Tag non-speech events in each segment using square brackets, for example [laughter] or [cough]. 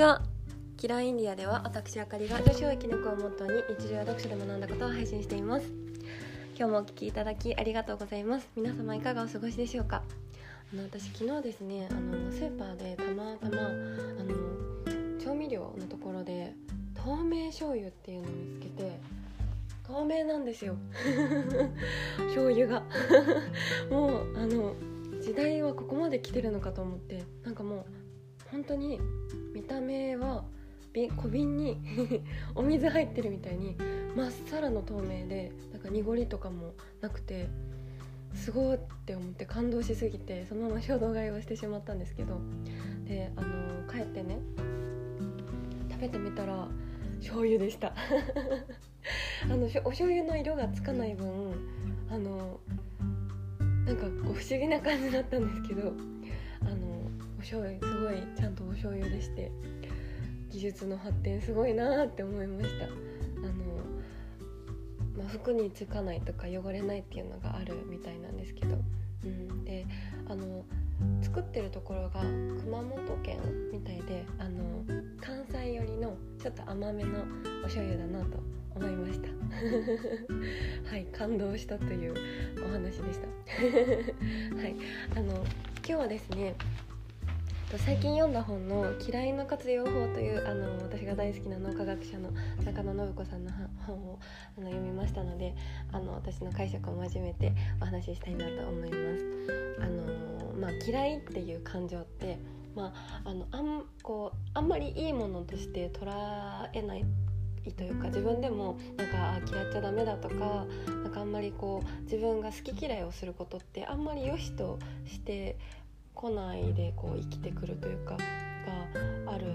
ちは。キラーインディアでは私あかりが女子を生き抜くをモットーに日常や読書で学んだことを配信しています。今日もお聞きいただきありがとうございます。皆様いかがお過ごしでしょうか？あの私昨日ですねあのスーパーでたまたまあの調味料のところで透明醤油っていうのを見つけて透明なんですよ。[laughs] 醤油が。[laughs] もうあの時代はここまで来てるのかと思ってなんかもう本当に見た目は小瓶に [laughs] お水入ってるみたいにまっさらの透明でなんか濁りとかもなくてすごいって思って感動しすぎてそのまま衝動買いをしてしまったんですけどであの帰ってね食べてみたら醤油でした。[laughs] あのお醤油の色がつかない分あのなんかこう不思議な感じだったんですけどあのお醤油すごいちゃんとお醤油でして技術の発展すごいなって思いました。あの、まあ、服につかないとか汚れないっていうのがあるみたいなんですけど、うん、であの作ってるところが熊本県みたいであの関西寄りのちょっと甘めのお醤油だなと思いました。[laughs] はい感動したというお話でした。[laughs] はい。あの今日はですね最近読んだ本の「嫌いの活用法」というあの私が大好きな脳科学者の中野信子さんの本をあの読みましたのであの私の解釈を交えてお話ししたいなと思います。あのまあ、嫌いっていう感情ってまあ、あのあんこうあんまりいいものとして捉えないというか自分でもなんか嫌っちゃダメだとかなんかあんまりこう自分が好き嫌いをすることってあんまり良しとしてこないでこう生きてくるというかがある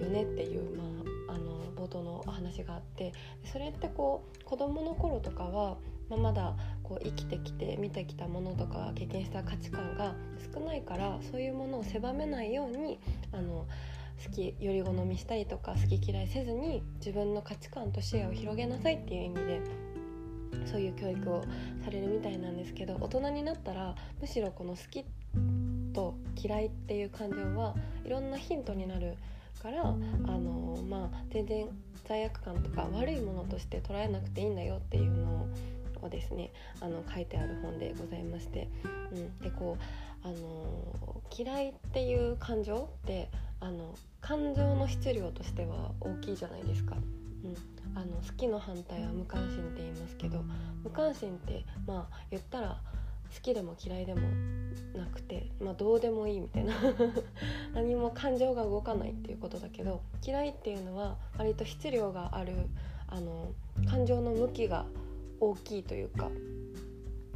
よねっていう、まあ、あの冒頭のお話があってそれってこう子どもの頃とかは、まあ、まだこう生きてきて見てきたものとか経験した価値観が少ないからそういうものを狭めないようにあの好きより好みしたりとか好き嫌いせずに自分の価値観と視野を広げなさいっていう意味でそういう教育をされるみたいなんですけど大人になったらむしろこの好きと嫌いっていう感情はいろんなヒントになるからあのまあ全然罪悪感とか悪いものとして捉えなくていいんだよっていうのをですねあの書いてある本でございまして、うん、でこうあの嫌いっていう感情ってあの感情の質量としては大きいじゃないですか。うん、あの好きの反対は無関心って言いますけど無関心ってまあ言ったら好きでも嫌いでもなくて、まあ、どうでもいいみたいな。[laughs] 何も感情が動かないっていうことだけど嫌いっていうのは割と質量があるあの感情の向きが大きいというか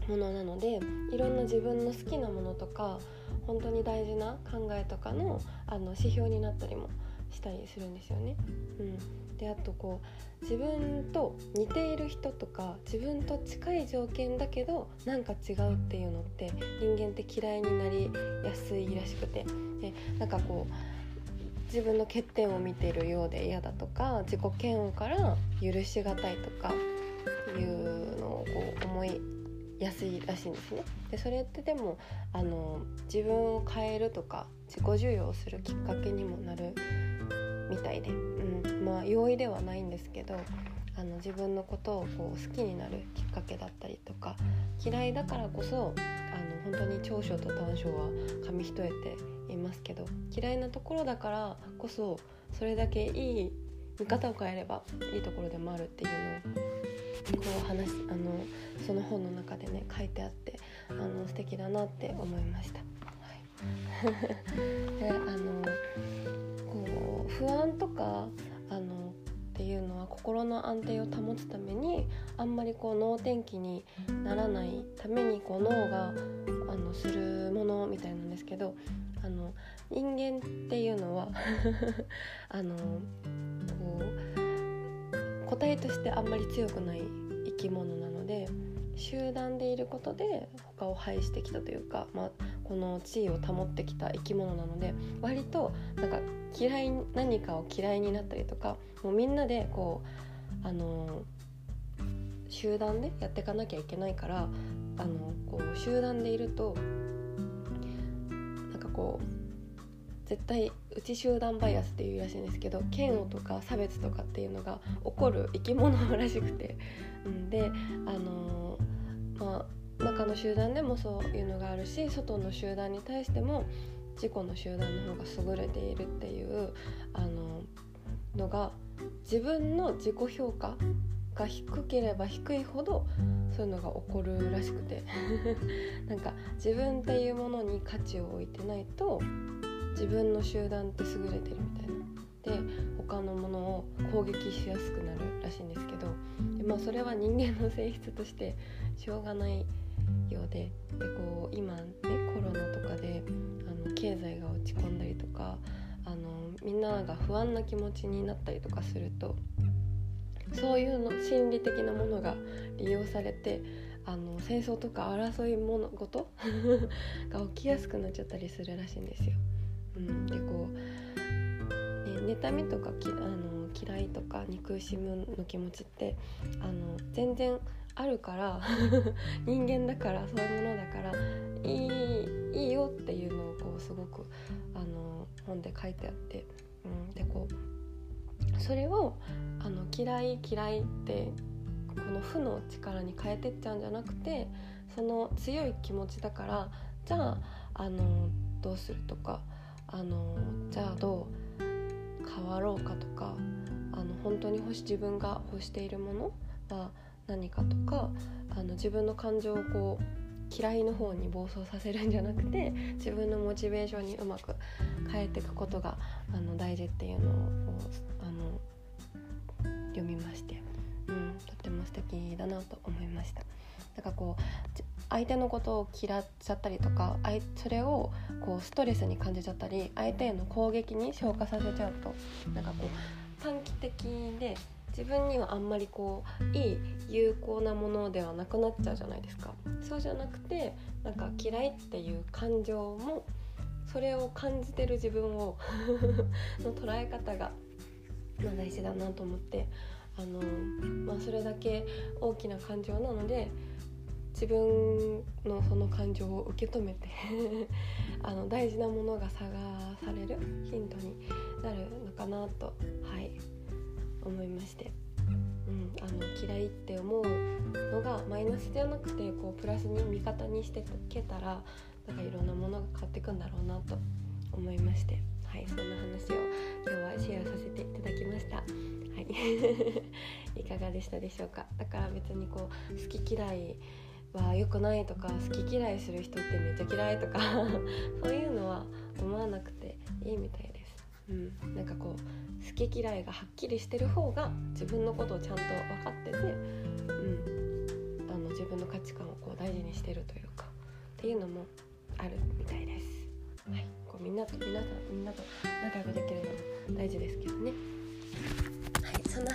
ものなのでいろんな自分の好きなものとか本当に大事な考えとかのあの指標になったりもしたりするんですよね。うん、であとこう自分と似ている人とか自分と近い条件だけどなんか違うっていうのって人間って嫌いになりやすいらしくてでなんかこう自分の欠点を見てるようで嫌だとか自己嫌悪から許しがたいとかいうのをこう思いやすいらしいんですね。でそれってでもあの自分を変えるとか自己授与をするきっかけにもなるみたいで、うん、まあ容易ではないんですけどあの自分のことをこう好きになるきっかけだったりとか嫌いだからこそあの本当に長所と短所は紙一重っていますけど嫌いなところだからこそそれだけいい見方を変えればいいところでもあるっていうのをこう話あのその本の中でね書いてあってあの素敵だなって思いました。はい、[laughs] であの不安とかあのっていうのは心の安定を保つためにあんまりこう脳天気にならないためにこう脳があのするものみたいなんですけどあの人間っていうのは [laughs] あのこう個体としてあんまり強くない生き物なので集団でいることで他を排してきたというか、まあ、この地位を保ってきた生き物なので割となんか嫌い何かを嫌いになったりとかもうみんなでこうあの集団でやっていかなきゃいけないからあのこう集団でいるとなんかこう絶対うち集団バイアスっていうらしいんですけど嫌悪とか差別とかっていうのが起こる生き物らしくて、うん、であのー、まあ中の集団でもそういうのがあるし外の集団に対しても自己の集団の方が優れているっていうあののが自分の自己評価が低ければ低いほどそういうのが起こるらしくて。[laughs] なんか自分っていうものに価値を置いてないと自分の集団って優れてるみたいな。で他のものを攻撃しやすくなるらしいんですけどで、まあ、それは人間の性質としてしょうがないようででこう今ねコロナとかであの経済が落ち込んだりとかあのみんなが不安な気持ちになったりとかするとそういうの心理的なものが利用されてあの戦争とか争い物事 [laughs] が起きやすくなっちゃったりするらしいんですよ。うん、でこう、ね、妬みとかきあの嫌いとか憎しむの気持ちってあの全然あるから [laughs] 人間だからそういうものだからいいいいよっていうのをこうすごくあの本で書いてあって、うん、でこうそれをあの嫌い嫌いってこの負の力に変えてっちゃうんじゃなくてその強い気持ちだからじゃああのどうするとかあのじゃあどう変わろうかとかあの本当に欲し自分が欲しているものは何かとかあの自分の感情をこう嫌いの方に暴走させるんじゃなくて自分のモチベーションにうまく変えていくことがあの大事っていうのをあの読みまして、うん、とっても素敵だなと思いました。なんかこう相手のことを嫌っちゃったりとかそれをこうストレスに感じちゃったり相手への攻撃に消化させちゃうとなんかこう短期的で自分にはあんまりこういい有効なものではなくなっちゃうじゃないですか。そうじゃなくてなんか嫌いっていう感情もそれを感じてる自分を [laughs] の捉え方が、まあ、大事だなと思ってあの、まあ、それだけ大きな感情なので自分のその感情を受け止めて [laughs] あの大事なものが探されるヒントになるのかなとはい思いまして、うん、あの嫌いって思うのがマイナスじゃなくてこうプラスに味方にしてけたらなんかいろんなものが変わっていくんだろうなと思いまして。はいそんな話を今日はシェアさせていただきました。はい。[laughs] いかがでしたでしょうか？だから別にこう好き嫌いは良くないとか好き嫌いする人ってめっちゃ嫌いとか [laughs] そういうのは思わなくていいみたいです。うん、なんかこう好き嫌いがはっきりしてる方が自分のことをちゃんと分かってて、うん、あの自分の価値観をこう大事にしてるというかっていうのもあるみたいです。はい、こうみんなと皆さんみんなと仲良くできるのも大事ですけどね。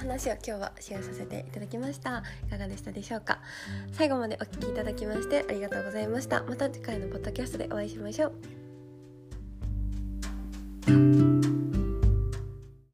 話を今日はシェアさせていただきました。いかがでしたでしょうか？最後までお聴きいただきましてありがとうございました。また次回のポッドキャストでお会いしましょう。